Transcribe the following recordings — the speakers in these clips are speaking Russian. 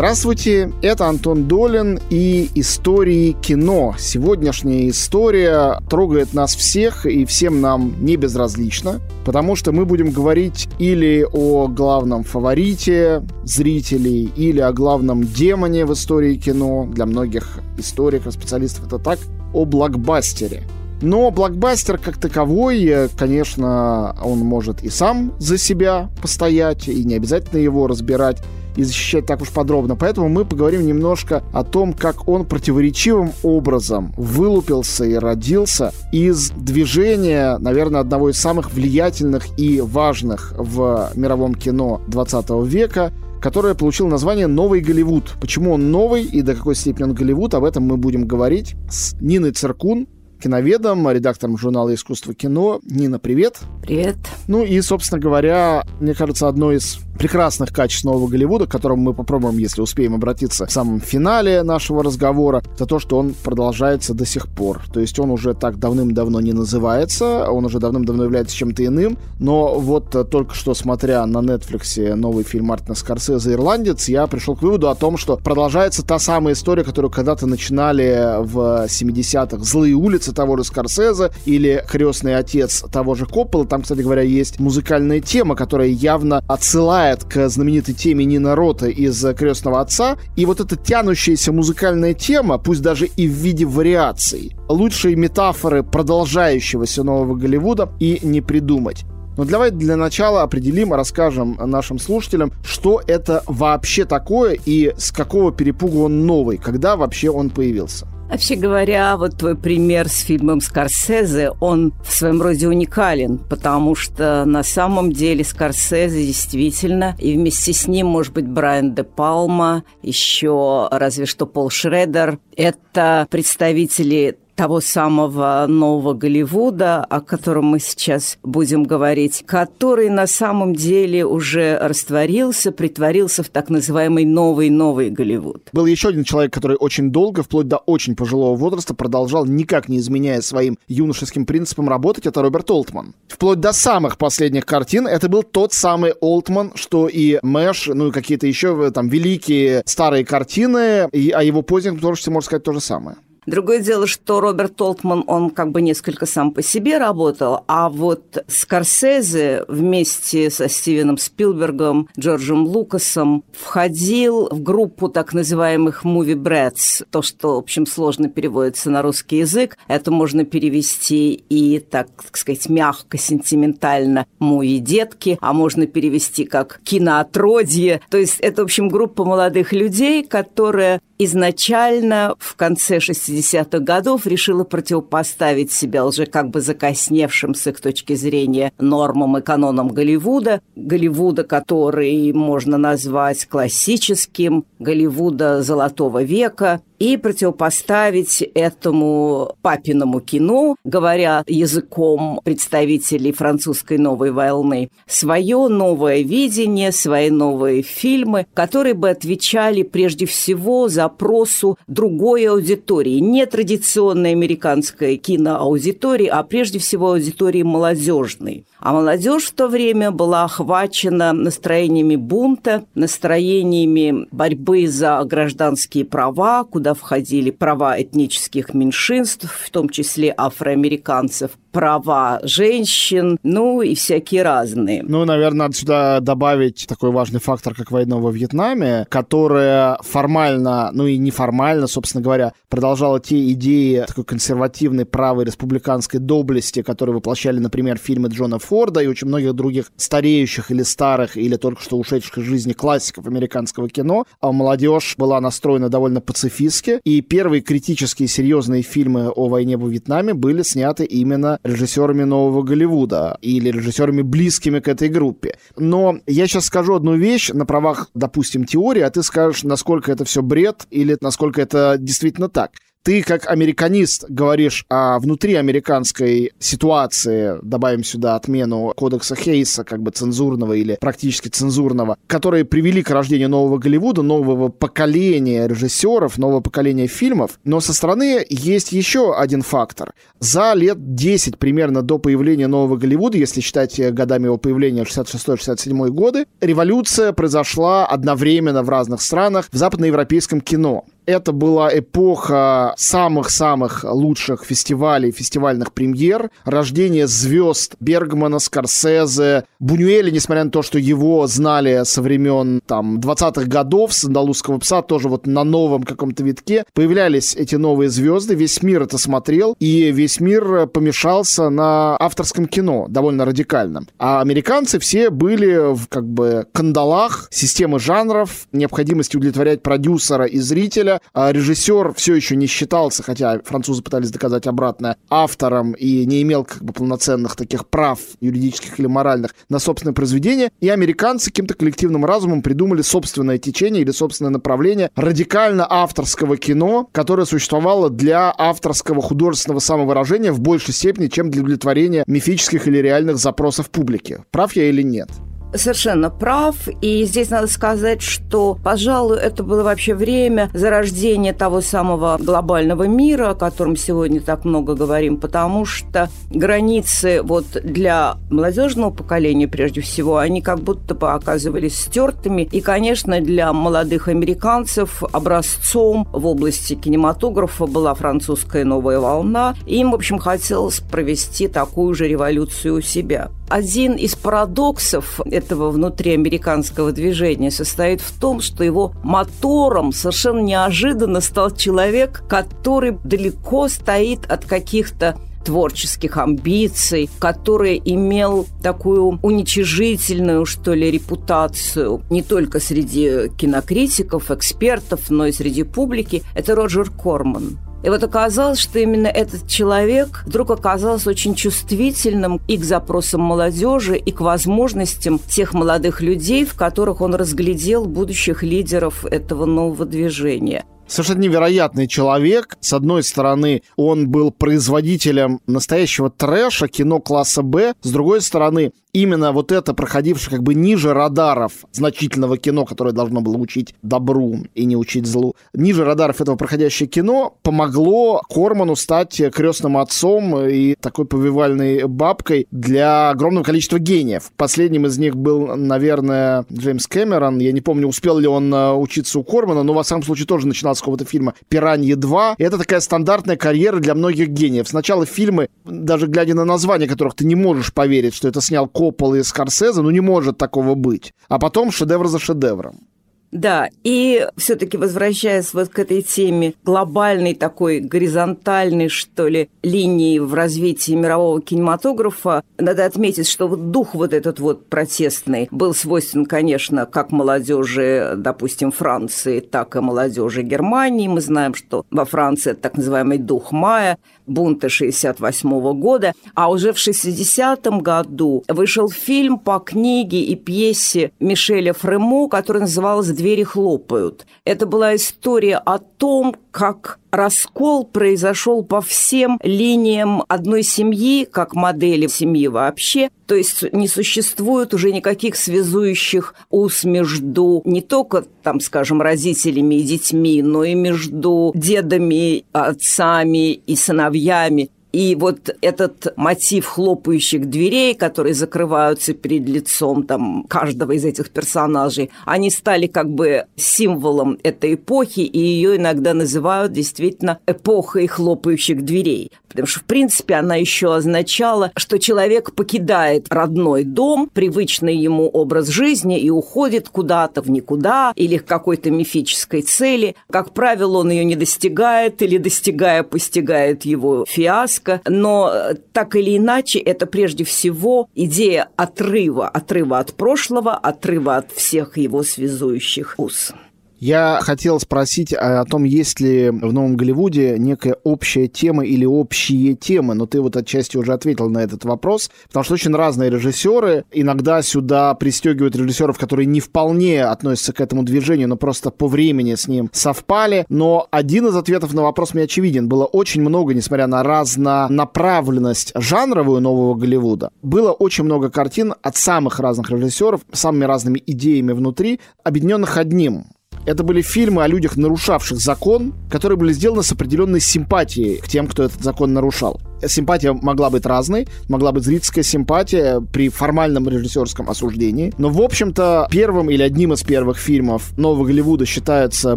Здравствуйте, это Антон Долин и «Истории кино». Сегодняшняя история трогает нас всех и всем нам не безразлично, потому что мы будем говорить или о главном фаворите зрителей, или о главном демоне в истории кино. Для многих историков, специалистов это так, о блокбастере. Но блокбастер как таковой, конечно, он может и сам за себя постоять, и не обязательно его разбирать и защищать так уж подробно. Поэтому мы поговорим немножко о том, как он противоречивым образом вылупился и родился из движения, наверное, одного из самых влиятельных и важных в мировом кино 20 века, которое получило название «Новый Голливуд». Почему он новый и до какой степени он Голливуд, об этом мы будем говорить с Ниной Циркун, киноведом, редактором журнала «Искусство кино». Нина, привет. Привет. Ну и, собственно говоря, мне кажется, одно из прекрасных качеств нового Голливуда, к которому мы попробуем, если успеем обратиться в самом финале нашего разговора, это то, что он продолжается до сих пор. То есть он уже так давным-давно не называется, он уже давным-давно является чем-то иным, но вот э, только что, смотря на Netflix новый фильм Мартина Скорсезе «Ирландец», я пришел к выводу о том, что продолжается та самая история, которую когда-то начинали в 70-х «Злые улицы» того же Скорсезе или «Крестный отец» того же Коппола. Там, кстати говоря, есть музыкальная тема, которая явно отсылает отсылает к знаменитой теме Нина Рота из «Крестного отца». И вот эта тянущаяся музыкальная тема, пусть даже и в виде вариаций, лучшие метафоры продолжающегося нового Голливуда и не придумать. Но давай для начала определим расскажем нашим слушателям, что это вообще такое и с какого перепугу он новый, когда вообще он появился. Вообще говоря, вот твой пример с фильмом Скорсезе, он в своем роде уникален, потому что на самом деле Скорсезе действительно, и вместе с ним, может быть, Брайан де Палма, еще разве что Пол Шредер, это представители того самого нового Голливуда, о котором мы сейчас будем говорить, который на самом деле уже растворился, притворился в так называемый новый-новый Голливуд. Был еще один человек, который очень долго, вплоть до очень пожилого возраста, продолжал, никак не изменяя своим юношеским принципам работать, это Роберт Олтман. Вплоть до самых последних картин это был тот самый Олтман, что и Мэш, ну и какие-то еще там великие старые картины, и о его позднем творчестве можно сказать то же самое. Другое дело, что Роберт Толтман, он как бы несколько сам по себе работал, а вот Скорсезе вместе со Стивеном Спилбергом, Джорджем Лукасом входил в группу так называемых movie brats, то, что, в общем, сложно переводится на русский язык. Это можно перевести и, так, так сказать, мягко, сентиментально «муи детки», а можно перевести как «киноотродье». То есть это, в общем, группа молодых людей, которая изначально в конце 60-х годов решила противопоставить себя уже как бы закосневшим с их точки зрения нормам и канонам Голливуда. Голливуда, который можно назвать классическим, Голливуда золотого века, и противопоставить этому папиному кино, говоря языком представителей французской новой волны, свое новое видение, свои новые фильмы, которые бы отвечали прежде всего запросу другой аудитории, не традиционной американской киноаудитории, а прежде всего аудитории молодежной. А молодежь в то время была охвачена настроениями бунта, настроениями борьбы за гражданские права, куда входили права этнических меньшинств, в том числе афроамериканцев, права женщин, ну и всякие разные. Ну, наверное, надо сюда добавить такой важный фактор, как война во Вьетнаме, которая формально, ну и неформально, собственно говоря, продолжала те идеи такой консервативной правой республиканской доблести, которые воплощали, например, фильмы Джона Форда и очень многих других стареющих или старых, или только что ушедших из жизни классиков американского кино. А молодежь была настроена довольно пацифистски, и первые критические серьезные фильмы о войне во Вьетнаме были сняты именно режиссерами нового Голливуда или режиссерами близкими к этой группе. Но я сейчас скажу одну вещь на правах, допустим, теории, а ты скажешь, насколько это все бред или насколько это действительно так. Ты как американист говоришь о внутриамериканской ситуации, добавим сюда отмену кодекса Хейса, как бы цензурного или практически цензурного, которые привели к рождению нового Голливуда, нового поколения режиссеров, нового поколения фильмов. Но со стороны есть еще один фактор. За лет 10 примерно до появления нового Голливуда, если считать годами его появления 66-67 годы, революция произошла одновременно в разных странах в западноевропейском кино это была эпоха самых-самых лучших фестивалей, фестивальных премьер, рождение звезд Бергмана, Скорсезе, Бунюэля, несмотря на то, что его знали со времен там 20-х годов, с «Андалузского пса», тоже вот на новом каком-то витке, появлялись эти новые звезды, весь мир это смотрел, и весь мир помешался на авторском кино, довольно радикальном. А американцы все были в как бы кандалах системы жанров, необходимости удовлетворять продюсера и зрителя, а режиссер все еще не считался, хотя французы пытались доказать обратное, автором и не имел как бы полноценных таких прав юридических или моральных на собственное произведение, и американцы каким-то коллективным разумом придумали собственное течение или собственное направление радикально авторского кино, которое существовало для авторского художественного самовыражения в большей степени, чем для удовлетворения мифических или реальных запросов публики. Прав я или нет? Совершенно прав. И здесь надо сказать, что, пожалуй, это было вообще время зарождения того самого глобального мира, о котором сегодня так много говорим, потому что границы вот для молодежного поколения, прежде всего, они как будто бы оказывались стертыми. И, конечно, для молодых американцев образцом в области кинематографа была французская новая волна. Им, в общем, хотелось провести такую же революцию у себя. Один из парадоксов этого внутриамериканского движения состоит в том, что его мотором совершенно неожиданно стал человек, который далеко стоит от каких-то творческих амбиций, который имел такую уничижительную, что ли, репутацию не только среди кинокритиков, экспертов, но и среди публики, это Роджер Корман. И вот оказалось, что именно этот человек вдруг оказался очень чувствительным и к запросам молодежи, и к возможностям тех молодых людей, в которых он разглядел будущих лидеров этого нового движения совершенно невероятный человек. С одной стороны, он был производителем настоящего трэша, кино класса Б. С другой стороны, именно вот это, проходившее как бы ниже радаров значительного кино, которое должно было учить добру и не учить злу, ниже радаров этого проходящее кино помогло Корману стать крестным отцом и такой повивальной бабкой для огромного количества гениев. Последним из них был, наверное, Джеймс Кэмерон. Я не помню, успел ли он э, учиться у Кормана, но, во всяком случае, тоже начинал с какого-то фильма «Пираньи 2». И это такая стандартная карьера для многих гениев. Сначала фильмы, даже глядя на названия которых ты не можешь поверить, что это снял Коппола и Скорсезе, ну не может такого быть. А потом шедевр за шедевром. Да, и все-таки возвращаясь вот к этой теме глобальной такой горизонтальной, что ли, линии в развитии мирового кинематографа, надо отметить, что вот дух вот этот вот протестный был свойствен, конечно, как молодежи, допустим, Франции, так и молодежи Германии. Мы знаем, что во Франции это так называемый дух мая, бунта 68 года, а уже в 60 году вышел фильм по книге и пьесе Мишеля Фремо, который назывался «Двери хлопают». Это была история о том, как раскол произошел по всем линиям одной семьи, как модели семьи вообще. То есть не существует уже никаких связующих уз между не только, там, скажем, родителями и детьми, но и между дедами, отцами и сыновьями. И вот этот мотив хлопающих дверей, которые закрываются перед лицом там, каждого из этих персонажей, они стали как бы символом этой эпохи, и ее иногда называют действительно эпохой хлопающих дверей. Потому что, в принципе, она еще означала, что человек покидает родной дом, привычный ему образ жизни и уходит куда-то в никуда или к какой-то мифической цели. Как правило, он ее не достигает или, достигая, постигает его фиаско. Но так или иначе, это прежде всего идея отрыва, отрыва от прошлого, отрыва от всех его связующих уз. Я хотел спросить о том, есть ли в Новом Голливуде некая общая тема или общие темы, но ты вот отчасти уже ответил на этот вопрос, потому что очень разные режиссеры, иногда сюда пристегивают режиссеров, которые не вполне относятся к этому движению, но просто по времени с ним совпали, но один из ответов на вопрос мне очевиден. Было очень много, несмотря на разнонаправленность жанровую нового Голливуда, было очень много картин от самых разных режиссеров, самыми разными идеями внутри, объединенных одним это были фильмы о людях, нарушавших закон, которые были сделаны с определенной симпатией к тем, кто этот закон нарушал симпатия могла быть разной, могла быть зрительская симпатия при формальном режиссерском осуждении. Но, в общем-то, первым или одним из первых фильмов нового Голливуда считается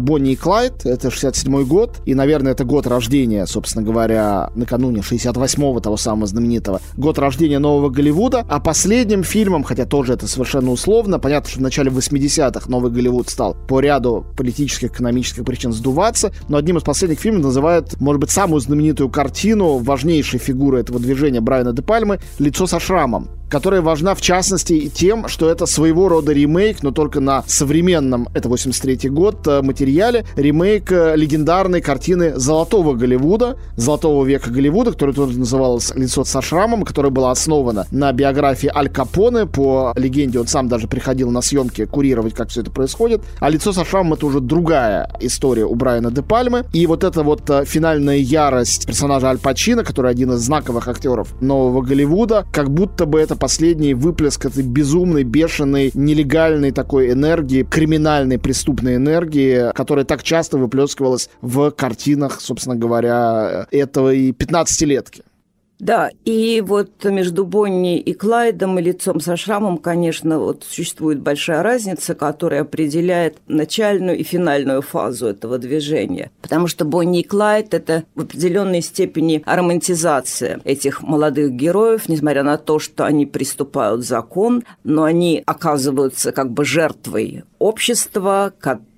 «Бонни и Клайд». Это 67 год, и, наверное, это год рождения, собственно говоря, накануне 68-го того самого знаменитого. Год рождения нового Голливуда. А последним фильмом, хотя тоже это совершенно условно, понятно, что в начале 80-х новый Голливуд стал по ряду политических, экономических причин сдуваться, но одним из последних фильмов называют, может быть, самую знаменитую картину, важнейшую важнейшей фигуры этого движения Брайана де Пальмы лицо со шрамом которая важна в частности тем, что это своего рода ремейк, но только на современном, это 83 год, э, материале, ремейк э, легендарной картины Золотого Голливуда, Золотого века Голливуда, которая тоже называлась «Лицо со шрамом», которая была основана на биографии Аль Капоне, по легенде он сам даже приходил на съемки курировать, как все это происходит, а «Лицо со шрамом» это уже другая история у Брайана де Пальмы, и вот эта вот э, финальная ярость персонажа Аль Пачино, который один из знаковых актеров нового Голливуда, как будто бы это последний выплеск этой безумной, бешеной, нелегальной такой энергии, криминальной, преступной энергии, которая так часто выплескивалась в картинах, собственно говоря, этого и 15-летки. Да, и вот между Бонни и Клайдом и лицом со шрамом, конечно, вот существует большая разница, которая определяет начальную и финальную фазу этого движения. Потому что Бонни и Клайд – это в определенной степени романтизация этих молодых героев, несмотря на то, что они приступают закон, но они оказываются как бы жертвой общества, которое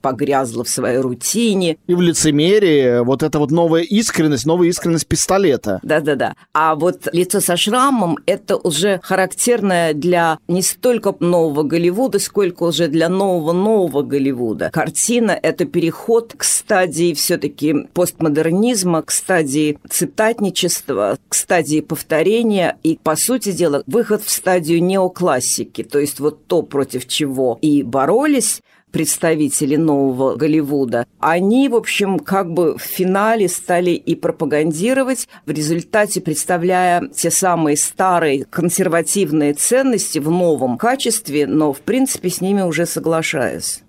погрязло в своей рутине. И в лицемерии вот эта вот новая искренность, новая искренность пистолета. Да-да-да. А вот лицо со шрамом – это уже характерное для не столько нового Голливуда, сколько уже для нового-нового Голливуда. Картина – это переход к стадии все-таки постмодернизма, к стадии цитатничества, к стадии повторения и, по сути дела, выход в стадию неоклассики, то есть вот то, против чего и боролись представители нового Голливуда, они, в общем, как бы в финале стали и пропагандировать, в результате представляя те самые старые консервативные ценности в новом качестве, но, в принципе, с ними уже соглашаясь.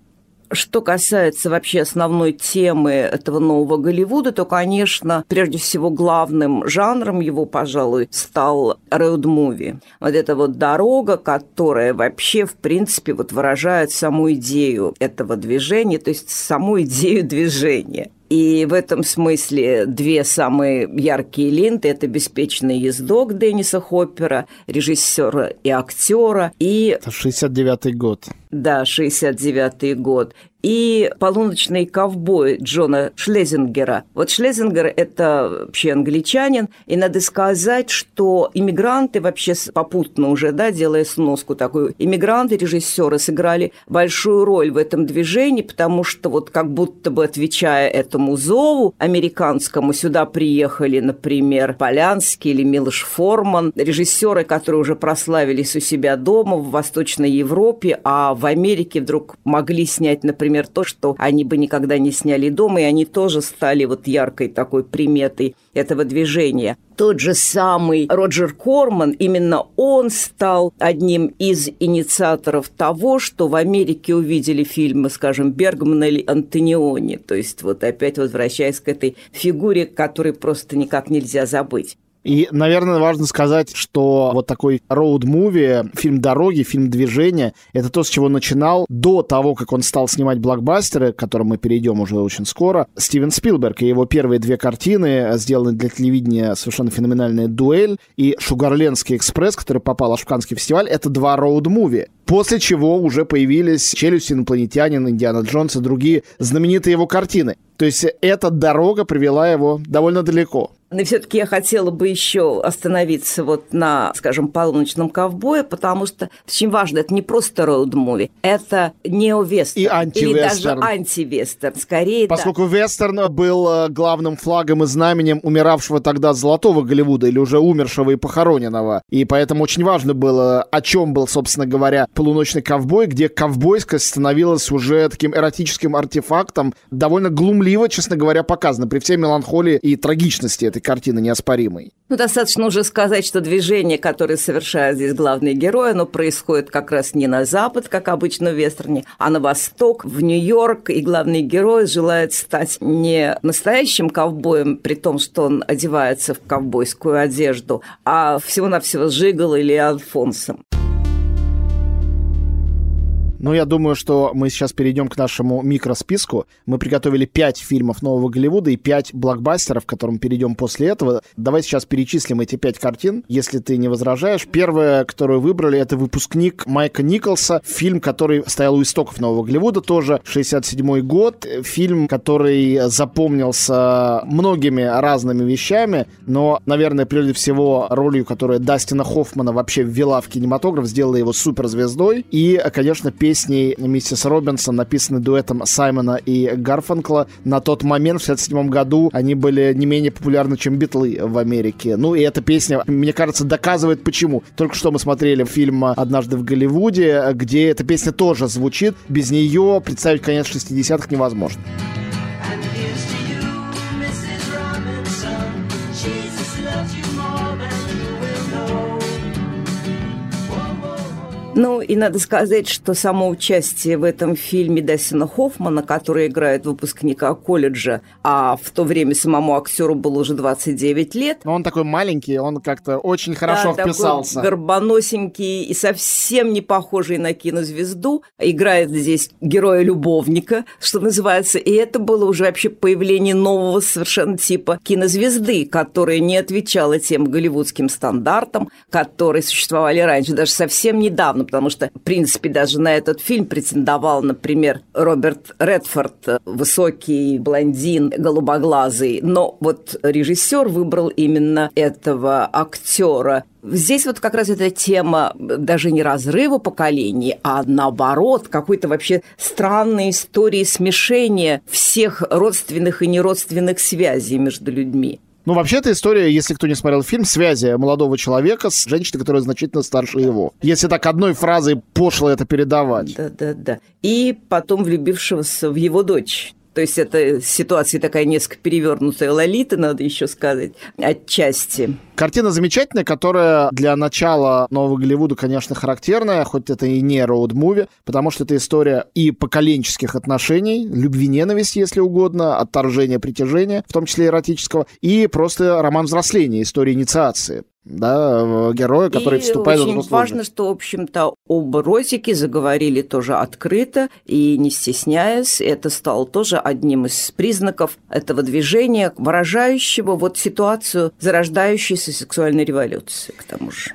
Что касается вообще основной темы этого нового Голливуда, то, конечно, прежде всего главным жанром его, пожалуй, стал роуд-муви. Вот эта вот дорога, которая вообще, в принципе, вот выражает саму идею этого движения, то есть саму идею движения. И в этом смысле две самые яркие ленты – это «Беспечный ездок» Денниса Хоппера, режиссера и актера. И... Это 69-й год. Да, 69-й год и «Полуночный ковбой» Джона Шлезингера. Вот Шлезингер – это вообще англичанин, и надо сказать, что иммигранты вообще попутно уже, да, делая сноску такую, иммигранты, режиссеры сыграли большую роль в этом движении, потому что вот как будто бы отвечая этому зову американскому, сюда приехали, например, Полянский или Милош Форман, режиссеры, которые уже прославились у себя дома в Восточной Европе, а в Америке вдруг могли снять, например, например, то, что они бы никогда не сняли дома, и они тоже стали вот яркой такой приметой этого движения. Тот же самый Роджер Корман, именно он стал одним из инициаторов того, что в Америке увидели фильмы, скажем, Бергмана или Антониони. То есть вот опять возвращаясь к этой фигуре, которой просто никак нельзя забыть. И, наверное, важно сказать, что вот такой роуд-муви, фильм «Дороги», фильм «Движение» — это то, с чего начинал до того, как он стал снимать блокбастеры, к которым мы перейдем уже очень скоро, Стивен Спилберг. И его первые две картины, сделаны для телевидения совершенно феноменальная «Дуэль» и «Шугарлендский экспресс», который попал в Каннский фестиваль, это два роуд-муви. После чего уже появились «Челюсть инопланетянин», «Индиана Джонс» и другие знаменитые его картины. То есть эта дорога привела его довольно далеко. Но все-таки я хотела бы еще остановиться вот на, скажем, полуночном ковбое, потому что очень важно, это не просто роуд-муви, это нео-вестерн. И антивестерн. Или даже антивестерн, скорее, Поскольку да. вестерн был э, главным флагом и знаменем умиравшего тогда золотого Голливуда или уже умершего и похороненного. И поэтому очень важно было, о чем был, собственно говоря, полуночный ковбой, где ковбойскость становилась уже таким эротическим артефактом, довольно глумливо, честно говоря, показано, при всей меланхолии и трагичности этой картины неоспоримой. Ну, достаточно уже сказать, что движение, которое совершает здесь главный герой, оно происходит как раз не на запад, как обычно в вестерне, а на восток, в Нью-Йорк, и главный герой желает стать не настоящим ковбоем, при том, что он одевается в ковбойскую одежду, а всего-навсего Жигал или Альфонсом. Ну, я думаю, что мы сейчас перейдем к нашему микросписку. Мы приготовили пять фильмов нового Голливуда и пять блокбастеров, к которым перейдем после этого. Давай сейчас перечислим эти пять картин, если ты не возражаешь. Первая, которую выбрали, это «Выпускник» Майка Николса. Фильм, который стоял у истоков нового Голливуда тоже, 67 год. Фильм, который запомнился многими разными вещами, но, наверное, прежде всего ролью, которая Дастина Хоффмана вообще ввела в кинематограф, сделала его суперзвездой. И, конечно, песня песней миссис Робинсон, написаны дуэтом Саймона и Гарфанкла. На тот момент, в 1967 году, они были не менее популярны, чем Битлы в Америке. Ну и эта песня, мне кажется, доказывает почему. Только что мы смотрели фильм «Однажды в Голливуде», где эта песня тоже звучит. Без нее представить конец 60-х невозможно. Ну, и надо сказать, что само участие в этом фильме Дастина Хоффмана, который играет выпускника колледжа, а в то время самому актеру было уже 29 лет. Но он такой маленький, он как-то очень хорошо да, вписался. Такой горбоносенький и совсем не похожий на кинозвезду. Играет здесь героя-любовника, что называется. И это было уже вообще появление нового совершенно типа кинозвезды, которая не отвечала тем голливудским стандартам, которые существовали раньше, даже совсем недавно забавно, потому что, в принципе, даже на этот фильм претендовал, например, Роберт Редфорд, высокий блондин, голубоглазый, но вот режиссер выбрал именно этого актера. Здесь вот как раз эта тема даже не разрыва поколений, а наоборот, какой-то вообще странной истории смешения всех родственных и неродственных связей между людьми. Ну, вообще, эта история, если кто не смотрел фильм, связи молодого человека с женщиной, которая значительно старше его. Если так одной фразой пошло это передавать. Да-да-да. И потом влюбившегося в его дочь. То есть это ситуация такая несколько перевернутая Лолита, надо еще сказать, отчасти. Картина замечательная, которая для начала нового Голливуда, конечно, характерная, хоть это и не роуд-муви, потому что это история и поколенческих отношений, любви-ненависти, если угодно, отторжения, притяжения, в том числе эротического, и просто роман взросления, история инициации да, героя, который и вступает в очень важно, что, в общем-то, оба Розики заговорили тоже открыто и не стесняясь. Это стало тоже одним из признаков этого движения, выражающего вот ситуацию зарождающейся сексуальной революции, к тому же.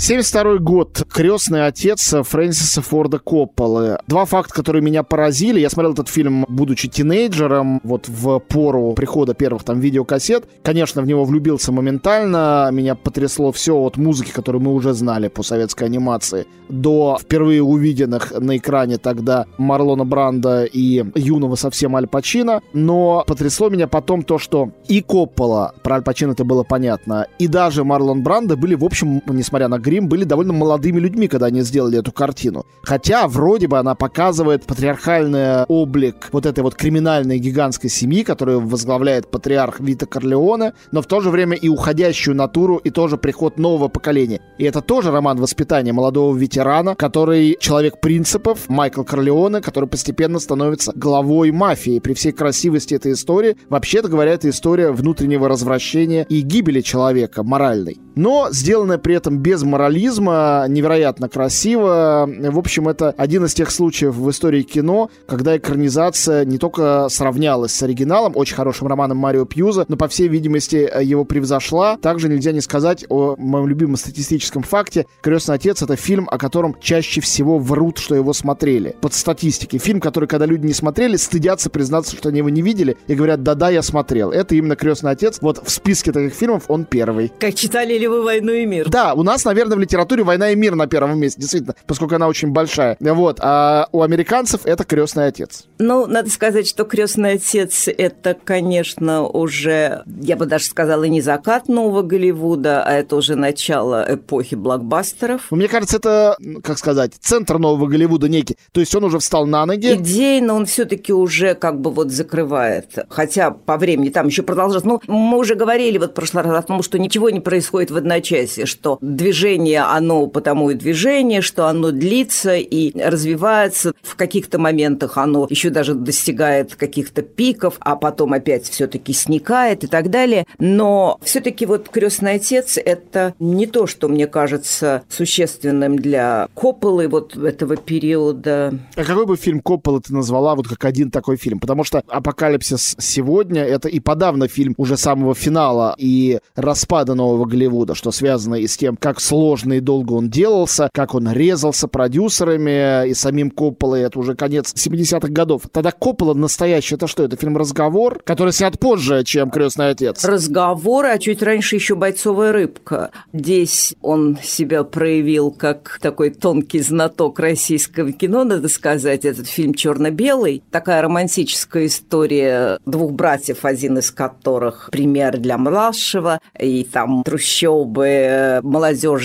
72 год. Крестный отец Фрэнсиса Форда Копполы. Два факта, которые меня поразили. Я смотрел этот фильм, будучи тинейджером, вот в пору прихода первых там видеокассет. Конечно, в него влюбился моментально. Меня потрясло все от музыки, которую мы уже знали по советской анимации, до впервые увиденных на экране тогда Марлона Бранда и юного совсем Аль Пачино. Но потрясло меня потом то, что и Коппола, про Аль Пачино это было понятно, и даже Марлон Бранда были, в общем, несмотря на Грим были довольно молодыми людьми, когда они сделали эту картину. Хотя вроде бы она показывает патриархальный облик вот этой вот криминальной гигантской семьи, которую возглавляет патриарх Вита Корлеоне, но в то же время и уходящую натуру, и тоже приход нового поколения. И это тоже роман воспитания молодого ветерана, который человек принципов, Майкл Корлеоне, который постепенно становится главой мафии. При всей красивости этой истории, вообще-то говоря, это история внутреннего развращения и гибели человека моральной. Но сделанная при этом без моральности морализма, невероятно красиво. В общем, это один из тех случаев в истории кино, когда экранизация не только сравнялась с оригиналом, очень хорошим романом Марио Пьюза, но, по всей видимости, его превзошла. Также нельзя не сказать о моем любимом статистическом факте. «Крестный отец» — это фильм, о котором чаще всего врут, что его смотрели. Под статистикой. Фильм, который, когда люди не смотрели, стыдятся признаться, что они его не видели, и говорят, да-да, я смотрел. Это именно «Крестный отец». Вот в списке таких фильмов он первый. Как читали ли вы «Войну и мир»? Да, у нас, наверное, в литературе «Война и мир» на первом месте, действительно, поскольку она очень большая. Вот. А у американцев это «Крестный отец». Ну, надо сказать, что «Крестный отец» — это, конечно, уже, я бы даже сказала, не закат нового Голливуда, а это уже начало эпохи блокбастеров. Ну, мне кажется, это, как сказать, центр нового Голливуда некий. То есть он уже встал на ноги. Идейно он все-таки уже как бы вот закрывает. Хотя по времени там еще продолжается. Ну, мы уже говорили вот в прошлый раз о том, что ничего не происходит в одночасье, что движение, оно потому и движение, что оно длится и развивается. В каких-то моментах оно еще даже достигает каких-то пиков, а потом опять все-таки сникает и так далее. Но все-таки вот «Крестный отец» — это не то, что, мне кажется, существенным для Копполы вот этого периода. А какой бы фильм Копполы ты назвала вот как один такой фильм? Потому что «Апокалипсис сегодня» — это и подавно фильм уже самого финала и распада нового Голливуда, что связано и с тем, как сложно и долго он делался, как он резался продюсерами и самим Копполой. Это уже конец 70-х годов. Тогда Коппола настоящий, это что? Это фильм «Разговор», который снят позже, чем «Крестный отец». «Разговор», а чуть раньше еще «Бойцовая рыбка». Здесь он себя проявил как такой тонкий знаток российского кино, надо сказать. Этот фильм «Черно-белый». Такая романтическая история двух братьев, один из которых пример для младшего, и там трущобы,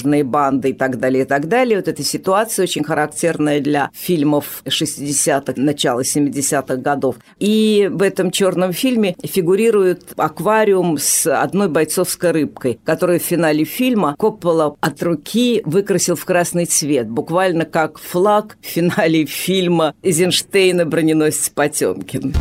молодежные банды и так далее, и так далее. Вот эта ситуация очень характерная для фильмов 60-х, начала 70-х годов. И в этом черном фильме фигурирует аквариум с одной бойцовской рыбкой, которую в финале фильма Коппола от руки выкрасил в красный цвет, буквально как флаг в финале фильма Эйзенштейна «Броненосец Потемкин».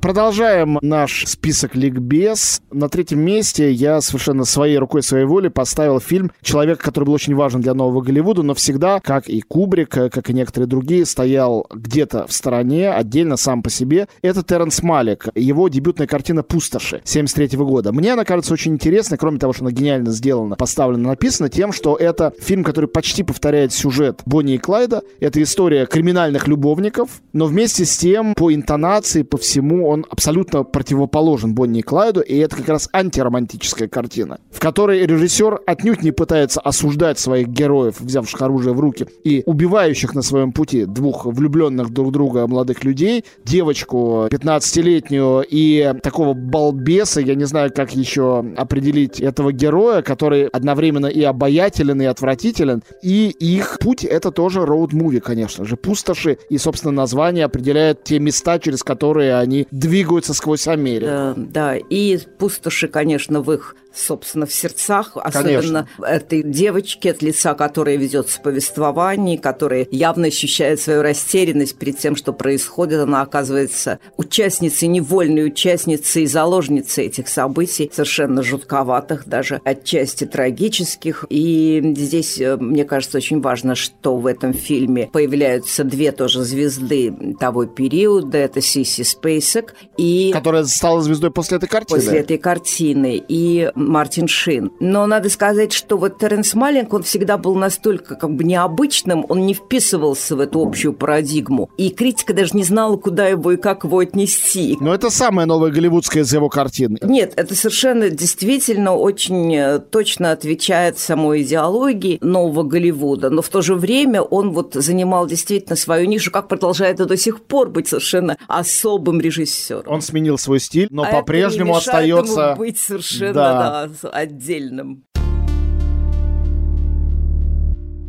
Продолжаем наш список ликбез. На третьем месте я совершенно своей рукой, своей волей поставил фильм «Человек, который был очень важен для нового Голливуда, но всегда, как и Кубрик, как и некоторые другие, стоял где-то в стороне, отдельно сам по себе». Это Терренс Малик, его дебютная картина «Пустоши» 73 года. Мне она кажется очень интересной, кроме того, что она гениально сделана, поставлена, написана тем, что это фильм, который почти повторяет сюжет Бонни и Клайда. Это история криминальных любовников, но вместе с тем по интонации, по всему он абсолютно противоположен Бонни и Клайду, и это как раз антиромантическая картина, в которой режиссер отнюдь не пытается осуждать своих героев, взявших оружие в руки, и убивающих на своем пути двух влюбленных друг друга молодых людей, девочку 15-летнюю и такого балбеса, я не знаю, как еще определить этого героя, который одновременно и обаятелен, и отвратителен, и их путь — это тоже роуд-муви, конечно же, пустоши, и, собственно, название определяет те места, через которые они двигаются сквозь Америку. Да, да, и пустоши, конечно, в их собственно, в сердцах, особенно Конечно. этой девочки, от лица которой ведется повествование, которая явно ощущает свою растерянность перед тем, что происходит. Она оказывается участницей, невольной участницей и заложницей этих событий, совершенно жутковатых, даже отчасти трагических. И здесь, э, мне кажется, очень важно, что в этом фильме появляются две тоже звезды того периода. Это Сиси Спейсек и... Которая стала звездой после этой картины. После этой картины. И Мартин Шин. Но надо сказать, что вот Теренс Малинг, он всегда был настолько как бы необычным, он не вписывался в эту общую парадигму. И критика даже не знала, куда его и как его отнести. Но это самая новая голливудская из его картин. Нет, это совершенно действительно очень э, точно отвечает самой идеологии нового Голливуда. Но в то же время он вот занимал действительно свою нишу, как продолжает и до сих пор быть совершенно особым режиссером. Он сменил свой стиль, но а по-прежнему остается... Быть совершенно, да. Да, отдельным.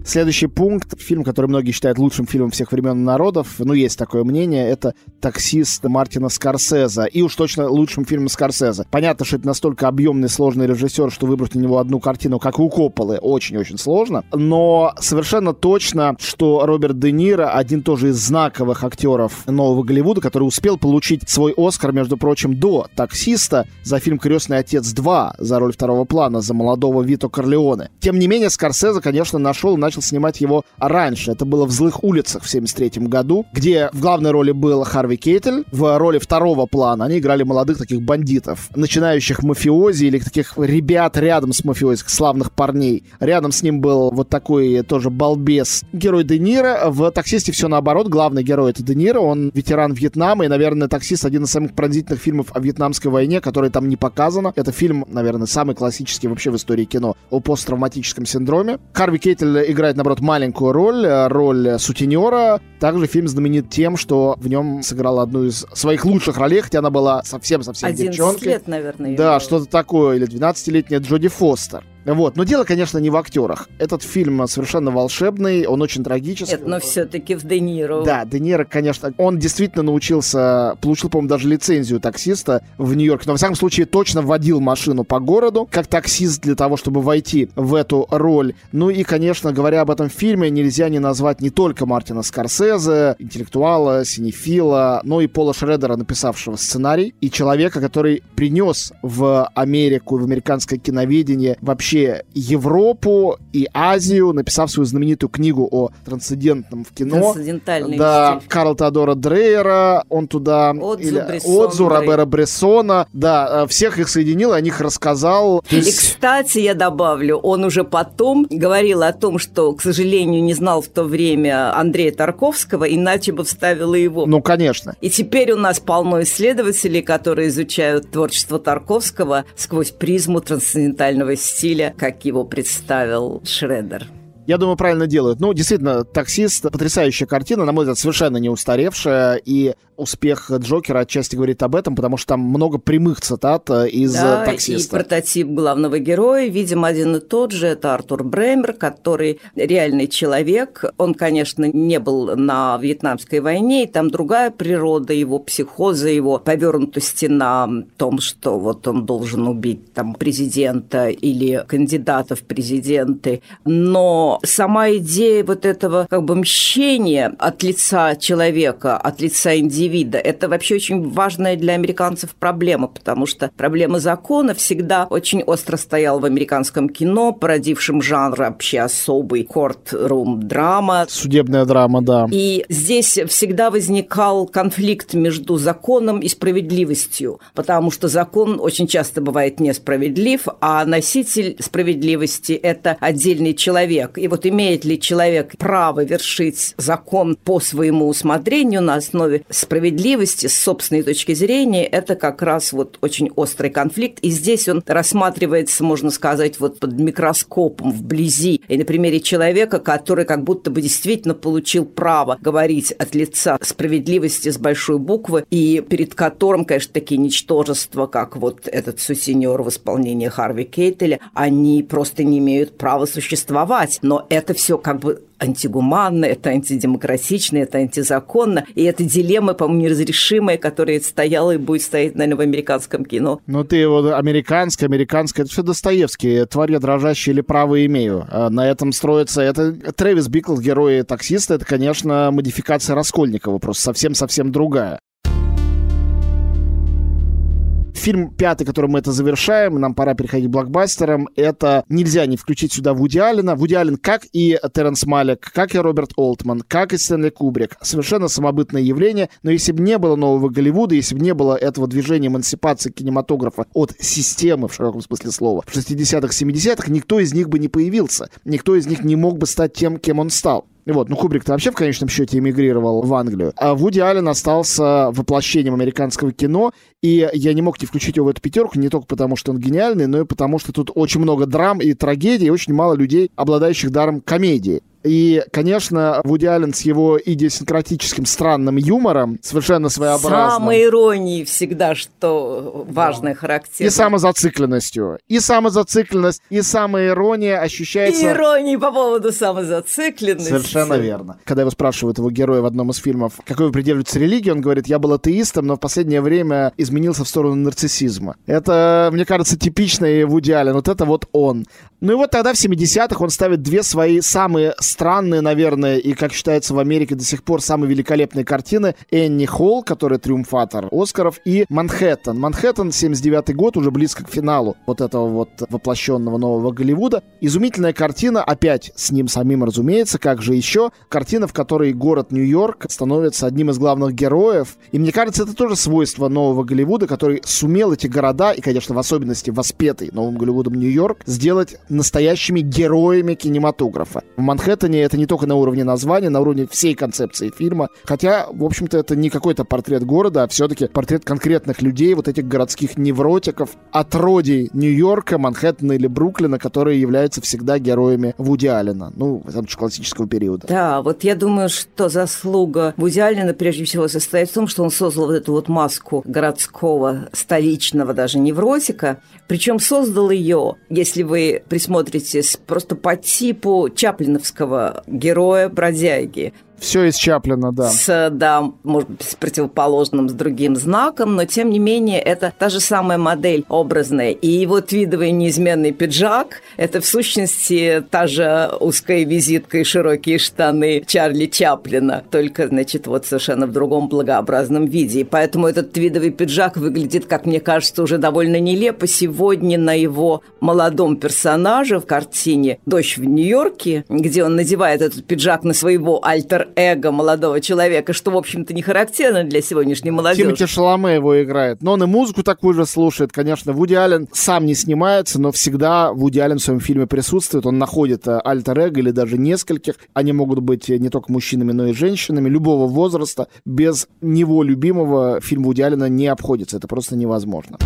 Следующий пункт, фильм, который многие считают лучшим фильмом всех времен и народов, ну, есть такое мнение, это «Таксист» Мартина Скорсезе. И уж точно лучшим фильмом Скорсезе. Понятно, что это настолько объемный, сложный режиссер, что выбрать на него одну картину, как у Копполы, очень-очень сложно. Но совершенно точно, что Роберт Де Ниро один тоже из знаковых актеров нового Голливуда, который успел получить свой Оскар, между прочим, до «Таксиста» за фильм «Крестный отец 2» за роль второго плана, за молодого Вито Корлеоне. Тем не менее, Скорсезе, конечно, нашел и начал снимать его раньше. Это было в «Злых улицах» в 73 году, где в главной роли был Харви Кейтель, в роли второго плана они играли молодых таких бандитов, начинающих мафиози или таких ребят рядом с мафиози, славных парней. Рядом с ним был вот такой тоже балбес герой Де Ниро. В «Таксисте» все наоборот. Главный герой это Де Ниро, он ветеран Вьетнама, и, наверное, «Таксист» один из самых пронзительных фильмов о вьетнамской войне, который там не показано. Это фильм, наверное, самый классический вообще в истории кино о посттравматическом синдроме. Харви Кейтель играет, наоборот, маленькую роль, э, роль сутенера. Также фильм знаменит тем, что в нем сыграл одну из своих лучших ролей, хотя она была совсем-совсем девчонкой. лет, наверное. Да, что-то такое, или 12-летняя Джоди Фостер. Вот, но дело, конечно, не в актерах. Этот фильм совершенно волшебный, он очень трагический. Нет, но все-таки в Де Ниро. Да, Де Ниро, конечно, он действительно научился, получил, по-моему, даже лицензию таксиста в Нью-Йорке, но, во всяком случае, точно водил машину по городу, как таксист для того, чтобы войти в эту роль. Ну и, конечно, говоря об этом фильме, нельзя не назвать не только Мартина Скорсезе, интеллектуала, синефила, но и Пола Шредера, написавшего сценарий, и человека, который принес в Америку, в американское киноведение вообще вообще Европу и Азию, написав свою знаменитую книгу о трансцендентном в кино. Трансцендентальный Да, стиль. Карл Теодора Дрейера, он туда... Отзу или- Брессон, Отзу. Робера Брессона. Да, э, всех их соединил, о них рассказал. То И, есть- кстати, я добавлю, он уже потом говорил о том, что, к сожалению, не знал в то время Андрея Тарковского, иначе бы вставил и его. Ну, конечно. И теперь у нас полно исследователей, которые изучают творчество Тарковского сквозь призму трансцендентального стиля, как его представил Шредер. Я думаю, правильно делают. Ну, действительно, «Таксист» — потрясающая картина, на мой взгляд, совершенно не устаревшая, и успех Джокера отчасти говорит об этом, потому что там много прямых цитат э, из Да, э, и «Таксиста». прототип главного героя, видимо, один и тот же. Это Артур Бремер, который реальный человек. Он, конечно, не был на Вьетнамской войне, и там другая природа его психоза, его повернутости на том, что вот он должен убить там президента или кандидата в президенты. Но сама идея вот этого как бы мщения от лица человека, от лица индивида, это вообще очень важная для американцев проблема, потому что проблема закона всегда очень остро стояла в американском кино, породившем жанр вообще особый courtroom драма, Судебная драма, да. и здесь всегда возникал конфликт между законом и справедливостью, потому что закон очень часто бывает несправедлив, а носитель справедливости – это отдельный человек. И вот имеет ли человек право вершить закон по своему усмотрению на основе справедливости с собственной точки зрения, это как раз вот очень острый конфликт. И здесь он рассматривается, можно сказать, вот под микроскопом вблизи. И на примере человека, который как будто бы действительно получил право говорить от лица справедливости с большой буквы, и перед которым, конечно, такие ничтожества, как вот этот сутенер в исполнении Харви Кейтеля, они просто не имеют права существовать. Но это все как бы антигуманно, это антидемократично, это антизаконно, и это дилемма, по-моему, неразрешимая, которая стояла и будет стоять, наверное, в американском кино. Ну ты вот американское, американское, это все Достоевский. Тварь я дрожащая или право имею. А На этом строится... Это Трэвис Бикл, герой таксиста, это, конечно, модификация Раскольникова, просто совсем-совсем другая. Фильм пятый, который мы это завершаем, нам пора переходить к блокбастерам, это нельзя не включить сюда Вуди Аллена. Вуди Аллен, как и Теренс Малек, как и Роберт Олтман, как и Стэнли Кубрик, совершенно самобытное явление, но если бы не было нового Голливуда, если бы не было этого движения эмансипации кинематографа от системы, в широком смысле слова, в 60-х, 70-х, никто из них бы не появился, никто из них не мог бы стать тем, кем он стал. Вот, ну Кубрик-то вообще в конечном счете эмигрировал в Англию. А Вуди Аллен остался воплощением американского кино, и я не мог не включить его в эту пятерку не только потому, что он гениальный, но и потому, что тут очень много драм и трагедий, и очень мало людей, обладающих даром комедии. И, конечно, Вуди Аллен с его идиосинкратическим странным юмором, совершенно своеобразным. Самой иронией всегда, что важно, да. характерно. И самозацикленностью. И самозацикленность, и самоирония ощущается... И иронии по поводу самозацикленности. Совершенно верно. Когда его спрашивают его героя в одном из фильмов, какой вы придерживаетесь религии, он говорит, я был атеистом, но в последнее время изменился в сторону нарциссизма. Это, мне кажется, типичный Вуди Аллен. Вот это вот он. Ну и вот тогда в 70-х он ставит две свои самые странные, наверное, и, как считается в Америке до сих пор, самые великолепные картины. Энни Холл, который триумфатор Оскаров, и Манхэттен. Манхэттен, 79 год, уже близко к финалу вот этого вот воплощенного нового Голливуда. Изумительная картина, опять с ним самим, разумеется, как же еще. Картина, в которой город Нью-Йорк становится одним из главных героев. И мне кажется, это тоже свойство нового Голливуда, который сумел эти города, и, конечно, в особенности воспетый новым Голливудом Нью-Йорк, сделать настоящими героями кинематографа. В Манхэттене это не только на уровне названия, на уровне всей концепции фильма. Хотя, в общем-то, это не какой-то портрет города, а все-таки портрет конкретных людей, вот этих городских невротиков, отродий Нью-Йорка, Манхэттена или Бруклина, которые являются всегда героями Вуди Аллена, ну, в классического периода. Да, вот я думаю, что заслуга Вуди Аллена прежде всего состоит в том, что он создал вот эту вот маску городского, столичного даже невротика, причем создал ее, если вы присмотритесь, просто по типу чаплиновского героя-бродяги. Все из Чаплина, да. С, да, может быть, с противоположным, с другим знаком, но тем не менее это та же самая модель образная. И вот твидовый неизменный пиджак – это в сущности та же узкая визитка и широкие штаны Чарли Чаплина, только, значит, вот совершенно в другом благообразном виде. И поэтому этот твидовый пиджак выглядит, как мне кажется, уже довольно нелепо сегодня на его молодом персонаже в картине «Дождь в Нью-Йорке», где он надевает этот пиджак на своего альтер эго молодого человека, что, в общем-то, не характерно для сегодняшней молодежи. Тимоти Шаломе его играет. Но он и музыку такую же слушает. Конечно, Вуди Аллен сам не снимается, но всегда Вуди Аллен в своем фильме присутствует. Он находит э, альтер-эго или даже нескольких. Они могут быть не только мужчинами, но и женщинами любого возраста. Без него любимого фильм Вуди Аллена не обходится. Это просто невозможно.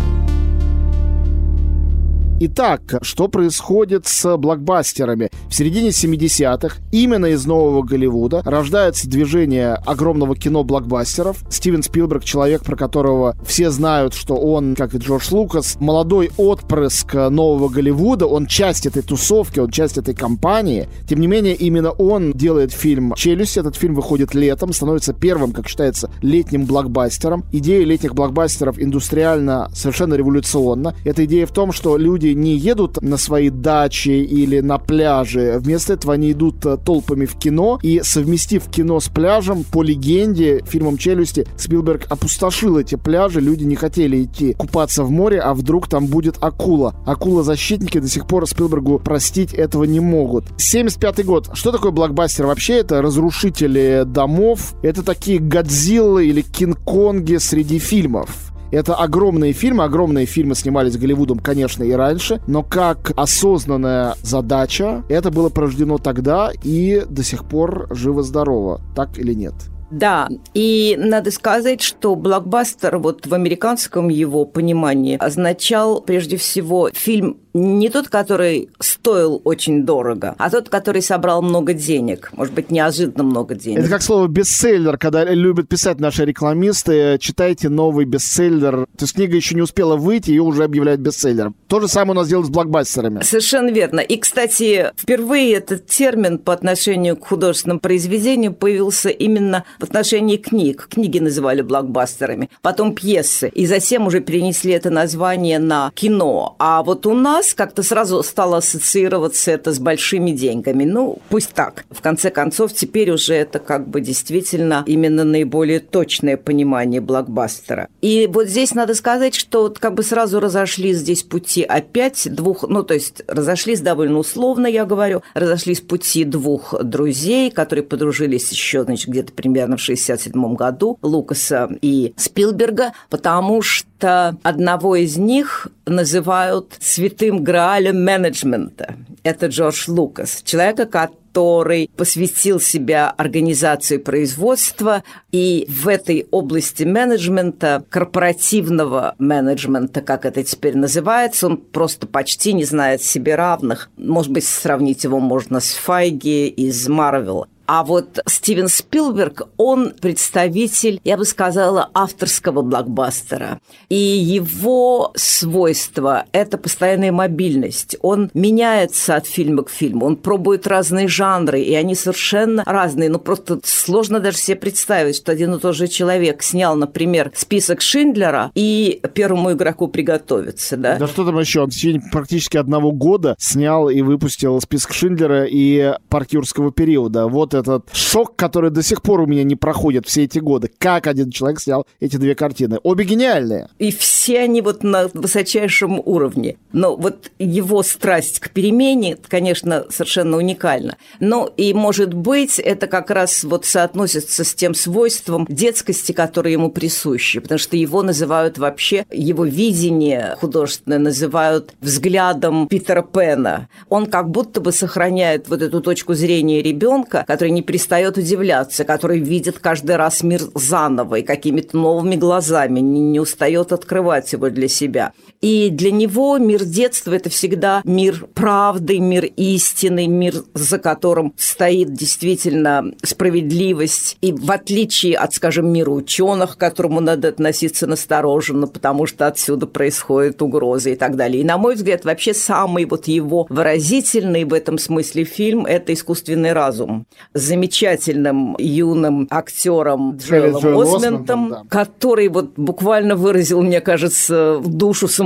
Итак, что происходит с блокбастерами? В середине 70-х именно из нового Голливуда рождается движение огромного кино блокбастеров. Стивен Спилберг, человек, про которого все знают, что он, как и Джордж Лукас, молодой отпрыск нового Голливуда, он часть этой тусовки, он часть этой компании. Тем не менее, именно он делает фильм «Челюсть». Этот фильм выходит летом, становится первым, как считается, летним блокбастером. Идея летних блокбастеров индустриально совершенно революционна. Эта идея в том, что люди люди не едут на свои дачи или на пляжи. Вместо этого они идут э, толпами в кино. И совместив кино с пляжем, по легенде, фильмом «Челюсти», Спилберг опустошил эти пляжи. Люди не хотели идти купаться в море, а вдруг там будет акула. Акула-защитники до сих пор Спилбергу простить этого не могут. 75 год. Что такое блокбастер? Вообще это разрушители домов. Это такие Годзиллы или Кинг-Конги среди фильмов. Это огромные фильмы, огромные фильмы снимались Голливудом, конечно, и раньше, но как осознанная задача это было порождено тогда и до сих пор живо-здорово, так или нет? Да, и надо сказать, что блокбастер вот в американском его понимании означал прежде всего фильм не тот, который стоил очень дорого, а тот, который собрал много денег. Может быть, неожиданно много денег. Это как слово бестселлер, когда любят писать наши рекламисты. Читайте новый бестселлер. То есть книга еще не успела выйти, ее уже объявляют бестселлером. То же самое у нас делают с блокбастерами. Совершенно верно. И, кстати, впервые этот термин по отношению к художественным произведениям появился именно в отношении книг. Книги называли блокбастерами. Потом пьесы. И затем уже перенесли это название на кино. А вот у нас нас как-то сразу стало ассоциироваться это с большими деньгами. Ну, пусть так. В конце концов, теперь уже это как бы действительно именно наиболее точное понимание блокбастера. И вот здесь надо сказать, что вот как бы сразу разошлись здесь пути опять двух, ну, то есть разошлись довольно условно, я говорю, разошлись пути двух друзей, которые подружились еще, значит, где-то примерно в 67 году, Лукаса и Спилберга, потому что это одного из них называют святым граалем менеджмента. Это Джордж Лукас, человека, который посвятил себя организации производства, и в этой области менеджмента, корпоративного менеджмента, как это теперь называется, он просто почти не знает себе равных. Может быть, сравнить его можно с Файги из Марвела. А вот Стивен Спилберг, он представитель, я бы сказала, авторского блокбастера. И его свойство – это постоянная мобильность. Он меняется от фильма к фильму, он пробует разные жанры, и они совершенно разные. Ну, просто сложно даже себе представить, что один и тот же человек снял, например, список Шиндлера и первому игроку приготовиться, да? Да что там еще? Он в течение практически одного года снял и выпустил список Шиндлера и парк периода. Вот этот шок, который до сих пор у меня не проходит все эти годы. Как один человек снял эти две картины? Обе гениальные. И все они вот на высочайшем уровне. Но вот его страсть к перемене, конечно, совершенно уникальна. Но и, может быть, это как раз вот соотносится с тем свойством детскости, которое ему присуще, потому что его называют вообще, его видение художественное называют взглядом Питера Пена. Он как будто бы сохраняет вот эту точку зрения ребенка, который который не перестает удивляться, который видит каждый раз мир заново и какими-то новыми глазами, не, не устает открывать его для себя. И для него мир детства – это всегда мир правды, мир истины, мир, за которым стоит действительно справедливость. И в отличие от, скажем, мира ученых, к которому надо относиться настороженно, потому что отсюда происходят угрозы и так далее. И, на мой взгляд, вообще самый вот его выразительный в этом смысле фильм – это «Искусственный разум» с замечательным юным актером Джоэлом Осментом, да. который вот буквально выразил, мне кажется, душу самого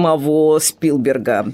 Спилберга.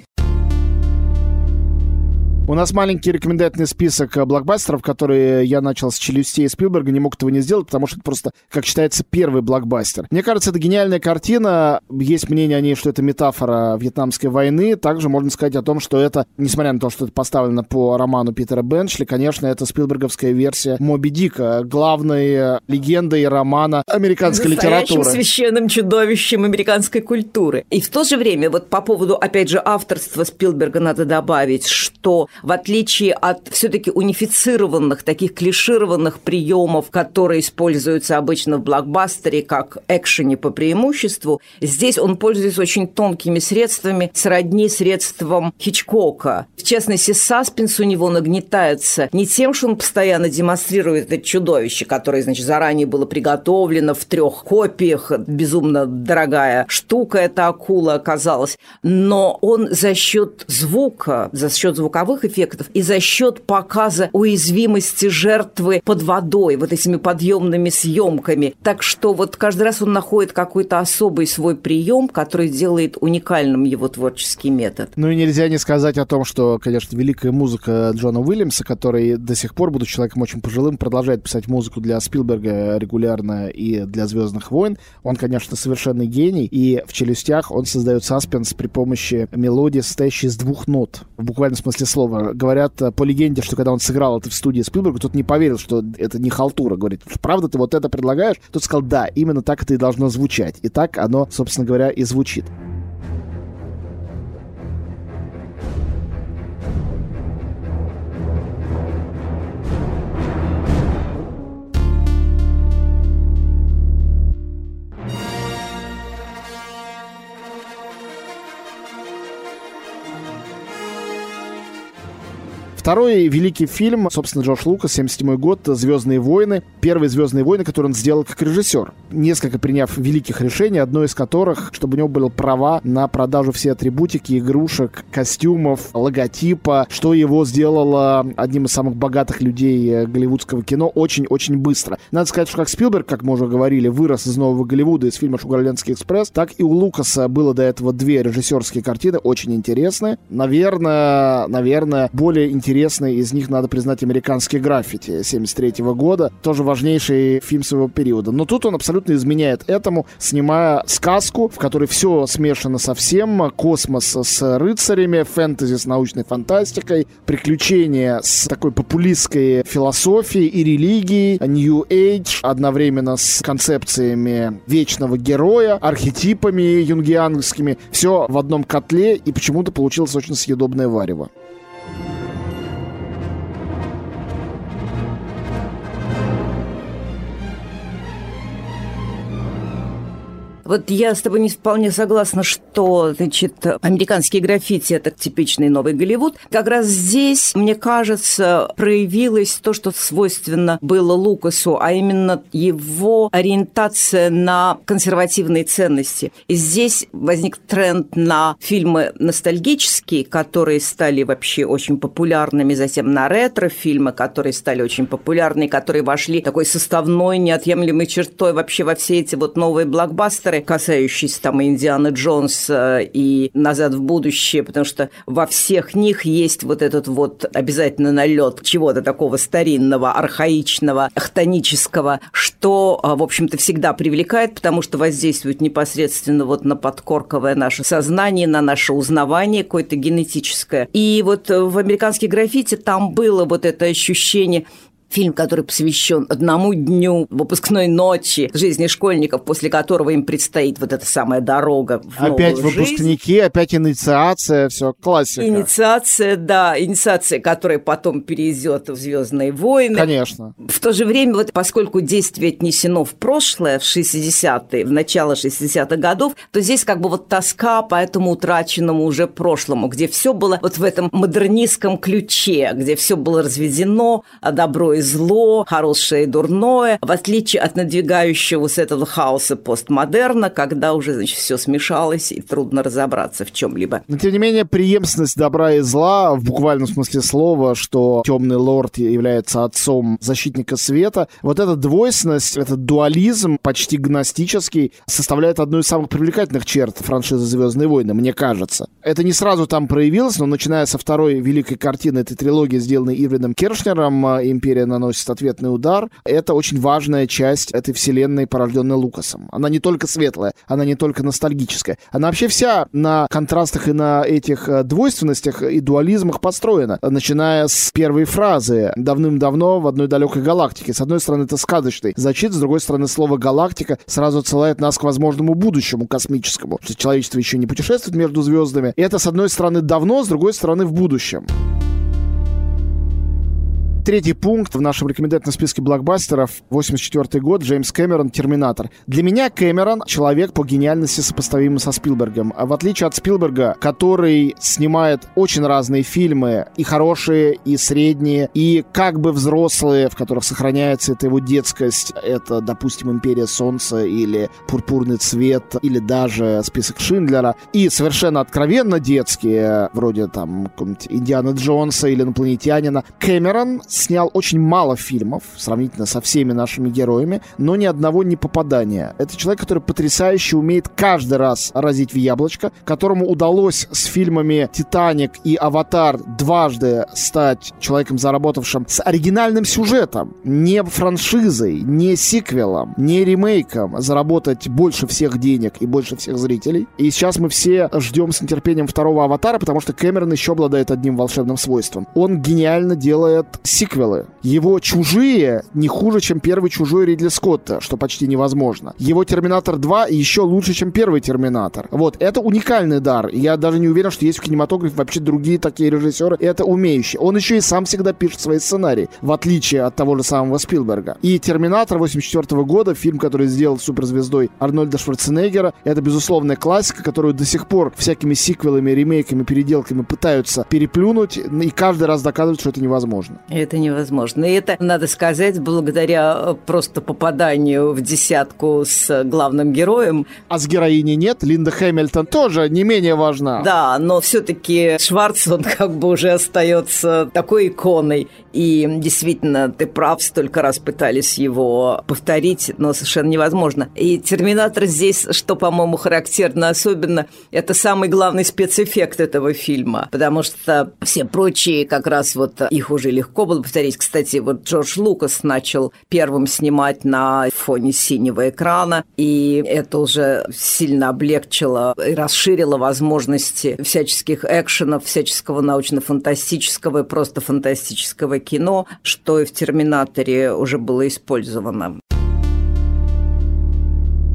У нас маленький рекомендательный список э, блокбастеров, которые я начал с «Челюстей» Спилберга, не мог этого не сделать, потому что это просто, как считается, первый блокбастер. Мне кажется, это гениальная картина. Есть мнение о ней, что это метафора Вьетнамской войны. Также можно сказать о том, что это, несмотря на то, что это поставлено по роману Питера Бенчли, конечно, это спилберговская версия Моби Дика, главной э, легендой романа американской литературы. священным чудовищем американской культуры. И в то же время, вот по поводу, опять же, авторства Спилберга надо добавить, что в отличие от все-таки унифицированных, таких клишированных приемов, которые используются обычно в блокбастере как экшене по преимуществу, здесь он пользуется очень тонкими средствами, сродни средствам Хичкока. В частности, саспенс у него нагнетается не тем, что он постоянно демонстрирует это чудовище, которое, значит, заранее было приготовлено в трех копиях, безумно дорогая штука эта акула оказалась, но он за счет звука, за счет звуковых эффектов и за счет показа уязвимости жертвы под водой, вот этими подъемными съемками. Так что вот каждый раз он находит какой-то особый свой прием, который делает уникальным его творческий метод. Ну и нельзя не сказать о том, что, конечно, великая музыка Джона Уильямса, который до сих пор, будучи человеком очень пожилым, продолжает писать музыку для Спилберга регулярно и для «Звездных войн». Он, конечно, совершенный гений, и в «Челюстях» он создает саспенс при помощи мелодии, состоящей из двух нот, в буквальном смысле слова Говорят э, по легенде, что когда он сыграл это в студии Спилберга, тот не поверил, что это не халтура. Говорит, правда ты вот это предлагаешь? Тот сказал, да, именно так это и должно звучать. И так оно, собственно говоря, и звучит. Второй великий фильм, собственно, Джордж Лукас, 77 год, «Звездные войны». Первые «Звездные войны», которые он сделал как режиссер. Несколько приняв великих решений, одно из которых, чтобы у него были права на продажу всей атрибутики, игрушек, костюмов, логотипа, что его сделало одним из самых богатых людей э, голливудского кино очень-очень быстро. Надо сказать, что как Спилберг, как мы уже говорили, вырос из Нового Голливуда, из фильма «Шугарлендский экспресс», так и у Лукаса было до этого две режиссерские картины, очень интересные. Наверное, наверное, более интересные интересный из них, надо признать, «Американский граффити» 73 года. Тоже важнейший фильм своего периода. Но тут он абсолютно изменяет этому, снимая сказку, в которой все смешано совсем. Космос с рыцарями, фэнтези с научной фантастикой, приключения с такой популистской философией и религией, New Age, одновременно с концепциями вечного героя, архетипами юнгианскими. Все в одном котле, и почему-то получилось очень съедобное варево. Вот я с тобой не вполне согласна, что, значит, американские граффити – это типичный новый Голливуд. Как раз здесь, мне кажется, проявилось то, что свойственно было Лукасу, а именно его ориентация на консервативные ценности. И здесь возник тренд на фильмы ностальгические, которые стали вообще очень популярными, затем на ретро-фильмы, которые стали очень популярны, которые вошли такой составной, неотъемлемой чертой вообще во все эти вот новые блокбастеры, примеры, касающиеся там Индианы Джонса и «Назад в будущее», потому что во всех них есть вот этот вот обязательно налет чего-то такого старинного, архаичного, хтонического, что, а, в общем-то, всегда привлекает, потому что воздействует непосредственно вот на подкорковое наше сознание, на наше узнавание какое-то генетическое. И вот в американских граффити там было вот это ощущение Фильм, который посвящен одному дню выпускной ночи жизни школьников, после которого им предстоит вот эта самая дорога в Опять выпускники, жизнь. опять инициация, все, классика. Инициация, да, инициация, которая потом перейдет в «Звездные войны». Конечно. В то же время, вот поскольку действие отнесено в прошлое, в 60-е, в начало 60-х годов, то здесь как бы вот тоска по этому утраченному уже прошлому, где все было вот в этом модернистском ключе, где все было разведено, а добро и зло, хорошее и дурное, в отличие от надвигающегося этого хаоса постмодерна, когда уже, значит, все смешалось и трудно разобраться в чем-либо. Но, тем не менее, преемственность добра и зла, в буквальном смысле слова, что темный лорд является отцом защитника света, вот эта двойственность, этот дуализм почти гностический составляет одну из самых привлекательных черт франшизы «Звездные войны», мне кажется. Это не сразу там проявилось, но начиная со второй великой картины этой трилогии, сделанной Иврином Кершнером «Империя наносит ответный удар. Это очень важная часть этой вселенной, порожденной Лукасом. Она не только светлая, она не только ностальгическая. Она вообще вся на контрастах и на этих э, двойственностях и дуализмах построена. Начиная с первой фразы «давным-давно в одной далекой галактике». С одной стороны, это сказочный зачит, с другой стороны, слово «галактика» сразу отсылает нас к возможному будущему космическому. Человечество еще не путешествует между звездами. И это, с одной стороны, давно, с другой стороны, в будущем третий пункт в нашем рекомендательном списке блокбастеров 84 год, Джеймс Кэмерон, «Терминатор». Для меня Кэмерон — человек по гениальности сопоставимый со Спилбергом. А в отличие от Спилберга, который снимает очень разные фильмы, и хорошие, и средние, и как бы взрослые, в которых сохраняется эта его детскость, это, допустим, «Империя солнца» или «Пурпурный цвет», или даже «Список Шиндлера», и совершенно откровенно детские, вроде там Индиана Джонса или «Инопланетянина», Кэмерон снял очень мало фильмов, сравнительно со всеми нашими героями, но ни одного не попадания. Это человек, который потрясающе умеет каждый раз разить в яблочко, которому удалось с фильмами «Титаник» и «Аватар» дважды стать человеком, заработавшим с оригинальным сюжетом, не франшизой, не сиквелом, не ремейком, заработать больше всех денег и больше всех зрителей. И сейчас мы все ждем с нетерпением второго «Аватара», потому что Кэмерон еще обладает одним волшебным свойством. Он гениально делает сиквел сиквелы. Его «Чужие» не хуже, чем первый «Чужой» Ридли Скотта, что почти невозможно. Его «Терминатор 2» еще лучше, чем первый «Терминатор». Вот, это уникальный дар. Я даже не уверен, что есть в кинематографе вообще другие такие режиссеры, это умеющие. Он еще и сам всегда пишет свои сценарии, в отличие от того же самого Спилберга. И «Терминатор» 84 года, фильм, который сделал суперзвездой Арнольда Шварценеггера, это безусловная классика, которую до сих пор всякими сиквелами, ремейками, переделками пытаются переплюнуть, и каждый раз доказывают, что это невозможно. Это это невозможно. И это, надо сказать, благодаря э, просто попаданию в десятку с главным героем. А с героиней нет? Линда Хэмилтон тоже не менее важна. Да, но все-таки Шварц, он как бы уже остается такой иконой. И действительно, ты прав, столько раз пытались его повторить, но совершенно невозможно. И «Терминатор» здесь, что, по-моему, характерно особенно, это самый главный спецэффект этого фильма, потому что все прочие как раз вот их уже легко было повторить. Кстати, вот Джордж Лукас начал первым снимать на фоне синего экрана, и это уже сильно облегчило и расширило возможности всяческих экшенов, всяческого научно-фантастического и просто фантастического кино, что и в «Терминаторе» уже было использовано.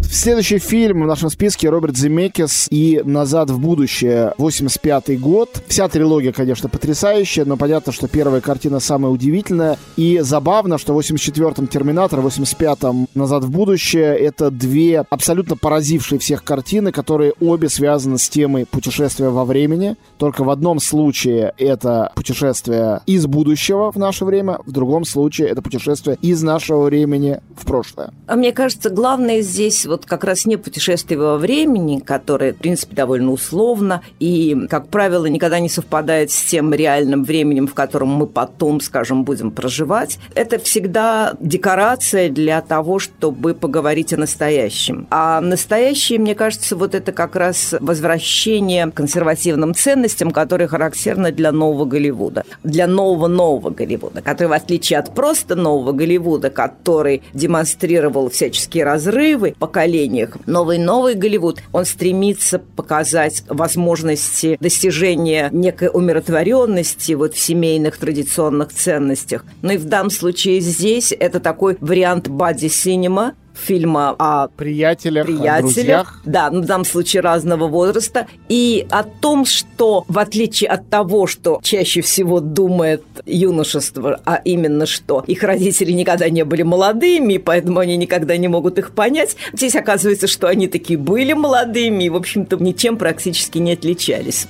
Следующий фильм в нашем списке Роберт Земекис и «Назад в будущее», 85 год. Вся трилогия, конечно, потрясающая, но понятно, что первая картина самая удивительная. И забавно, что в 84-м «Терминатор», в 85-м «Назад в будущее» — это две абсолютно поразившие всех картины, которые обе связаны с темой путешествия во времени. Только в одном случае это путешествие из будущего в наше время, в другом случае это путешествие из нашего времени в прошлое. А мне кажется, главное здесь вот как раз не путешествие во времени, которое, в принципе, довольно условно и, как правило, никогда не совпадает с тем реальным временем, в котором мы потом, скажем, будем проживать. Это всегда декорация для того, чтобы поговорить о настоящем. А настоящее, мне кажется, вот это как раз возвращение к консервативным ценностям, которые характерны для нового Голливуда. Для нового-нового Голливуда, который, в отличие от просто нового Голливуда, который демонстрировал всяческие разрывы, поколения поколениях. Новый-новый Голливуд, он стремится показать возможности достижения некой умиротворенности вот в семейных традиционных ценностях. Ну и в данном случае здесь это такой вариант бади-синема, фильма о приятелях, приятелях друзьях. Да, ну, в данном случае разного возраста. И о том, что в отличие от того, что чаще всего думает юношество, а именно что их родители никогда не были молодыми, поэтому они никогда не могут их понять, здесь оказывается, что они такие были молодыми и, в общем-то, ничем практически не отличались.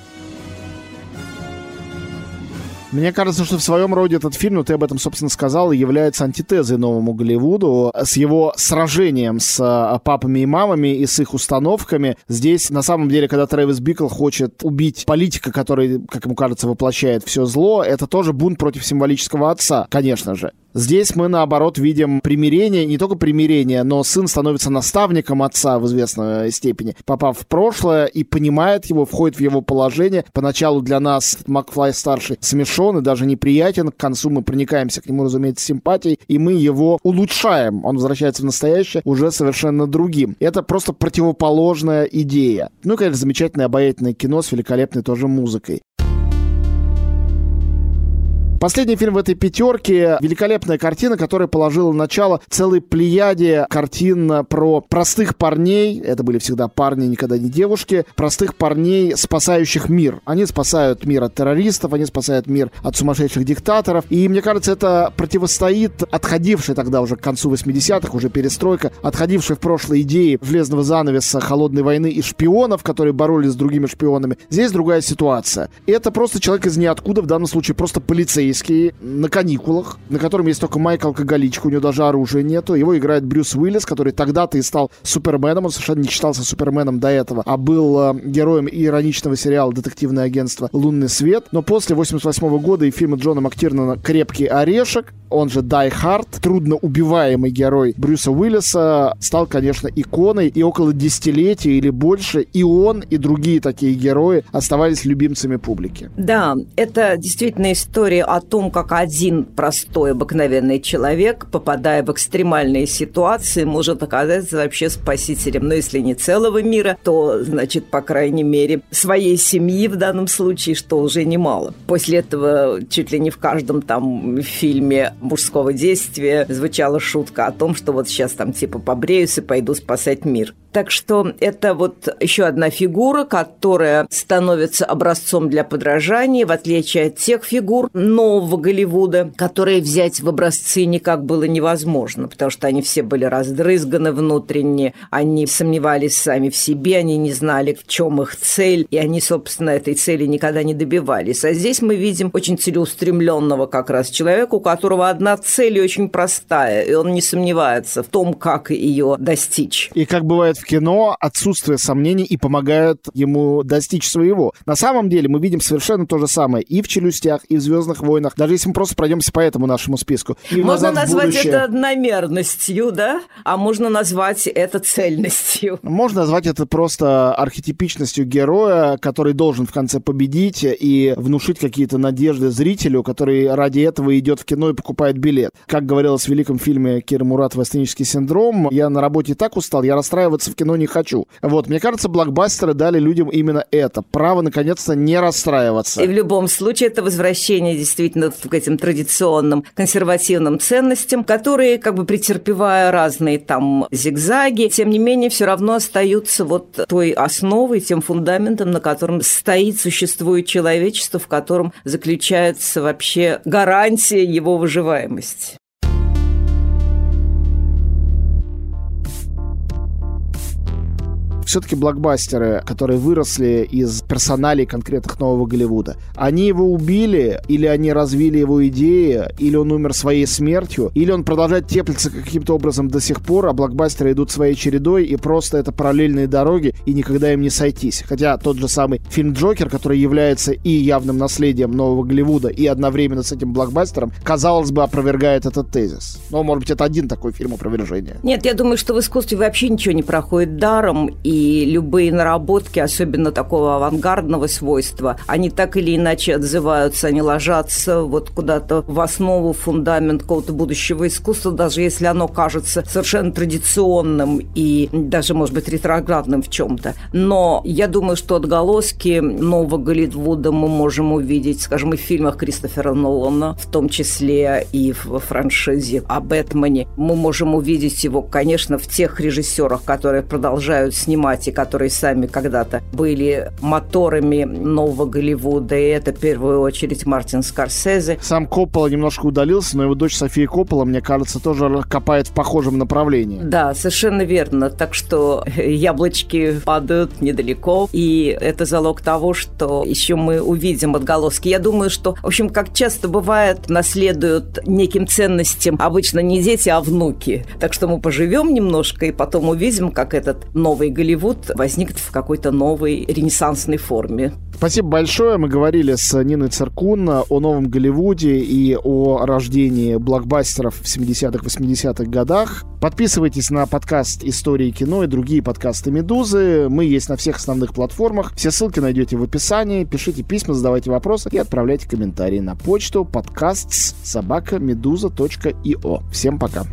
Мне кажется, что в своем роде этот фильм, ну ты об этом, собственно, сказал, является антитезой новому Голливуду с его сражением с а, папами и мамами и с их установками. Здесь, на самом деле, когда Трэвис Бикл хочет убить политика, который, как ему кажется, воплощает все зло, это тоже бунт против символического отца, конечно же. Здесь мы, наоборот, видим примирение, не только примирение, но сын становится наставником отца в известной степени, попав в прошлое и понимает его, входит в его положение. Поначалу для нас Макфлай-старший смешон и даже неприятен. К концу мы проникаемся к нему, разумеется, симпатией, и мы его улучшаем. Он возвращается в настоящее уже совершенно другим. Это просто противоположная идея. Ну и, конечно, замечательное обаятельное кино с великолепной тоже музыкой. Последний фильм в этой пятерке — великолепная картина, которая положила начало целой плеяде картин про простых парней, это были всегда парни, никогда не девушки, простых парней, спасающих мир. Они спасают мир от террористов, они спасают мир от сумасшедших диктаторов. И мне кажется, это противостоит отходившей тогда уже к концу 80-х, уже перестройка, отходившей в прошлой идеи железного занавеса, холодной войны и шпионов, которые боролись с другими шпионами. Здесь другая ситуация. Это просто человек из ниоткуда, в данном случае просто полицейский полицейский на каникулах, на котором есть только Майк Алкоголичка, у него даже оружия нету. Его играет Брюс Уиллис, который тогда-то и стал Суперменом. Он совершенно не считался Суперменом до этого, а был э, героем ироничного сериала «Детективное агентство Лунный свет». Но после 88 года и фильма Джона Мактирнана «Крепкий орешек», он же Дай Харт, трудно убиваемый герой Брюса Уиллиса, стал, конечно, иконой. И около десятилетия или больше и он, и другие такие герои оставались любимцами публики. Да, это действительно история о том, как один простой обыкновенный человек, попадая в экстремальные ситуации, может оказаться вообще спасителем. Но если не целого мира, то, значит, по крайней мере, своей семьи в данном случае, что уже немало. После этого чуть ли не в каждом там фильме мужского действия звучала шутка о том, что вот сейчас там типа побреюсь и пойду спасать мир. Так что это вот еще одна фигура, которая становится образцом для подражания, в отличие от тех фигур нового Голливуда, которые взять в образцы никак было невозможно, потому что они все были раздрызганы внутренне, они сомневались сами в себе, они не знали, в чем их цель, и они, собственно, этой цели никогда не добивались. А здесь мы видим очень целеустремленного как раз человека, у которого одна цель и очень простая, и он не сомневается в том, как ее достичь. И как бывает в кино отсутствие сомнений и помогает ему достичь своего. На самом деле мы видим совершенно то же самое и в «Челюстях», и в «Звездных войнах», даже если мы просто пройдемся по этому нашему списку. И можно назвать это одномерностью, да? А можно назвать это цельностью. Можно назвать это просто архетипичностью героя, который должен в конце победить и внушить какие-то надежды зрителю, который ради этого идет в кино и покупает билет. Как говорилось в великом фильме Кира Муратова «Астенический синдром», я на работе так устал, я расстраиваться в кино не хочу. Вот, мне кажется, блокбастеры дали людям именно это. Право, наконец-то, не расстраиваться. И в любом случае это возвращение действительно к этим традиционным консервативным ценностям, которые, как бы претерпевая разные там зигзаги, тем не менее, все равно остаются вот той основой, тем фундаментом, на котором стоит, существует человечество, в котором заключается вообще гарантия его выживаемости. Все-таки блокбастеры, которые выросли из персоналей конкретных нового Голливуда, они его убили, или они развили его идеи, или он умер своей смертью, или он продолжает теплиться каким-то образом до сих пор, а блокбастеры идут своей чередой, и просто это параллельные дороги, и никогда им не сойтись. Хотя тот же самый фильм «Джокер», который является и явным наследием нового Голливуда, и одновременно с этим блокбастером, казалось бы, опровергает этот тезис. Но, может быть, это один такой фильм опровержения. Нет, я думаю, что в искусстве вообще ничего не проходит даром, и любые наработки, особенно такого авангардного свойства, они так или иначе отзываются, они ложатся вот куда-то в основу, фундамент какого-то будущего искусства, даже если оно кажется совершенно традиционным и даже, может быть, ретроградным в чем-то. Но я думаю, что отголоски нового Голливуда мы можем увидеть, скажем, и в фильмах Кристофера Нолана, в том числе и в франшизе о Бэтмене. Мы можем увидеть его, конечно, в тех режиссерах, которые продолжают снимать формате, которые сами когда-то были моторами нового Голливуда, и это в первую очередь Мартин Скорсезе. Сам Коппола немножко удалился, но его дочь София Коппола, мне кажется, тоже копает в похожем направлении. Да, совершенно верно. Так что яблочки падают недалеко, и это залог того, что еще мы увидим отголоски. Я думаю, что, в общем, как часто бывает, наследуют неким ценностям обычно не дети, а внуки. Так что мы поживем немножко и потом увидим, как этот новый Голливуд Голливуд возникнет в какой-то новой ренессансной форме. Спасибо большое. Мы говорили с Ниной Циркун о новом Голливуде и о рождении блокбастеров в 70-х, 80-х годах. Подписывайтесь на подкаст «Истории кино» и другие подкасты «Медузы». Мы есть на всех основных платформах. Все ссылки найдете в описании. Пишите письма, задавайте вопросы и отправляйте комментарии на почту подкаст собака meduza.io. Всем пока.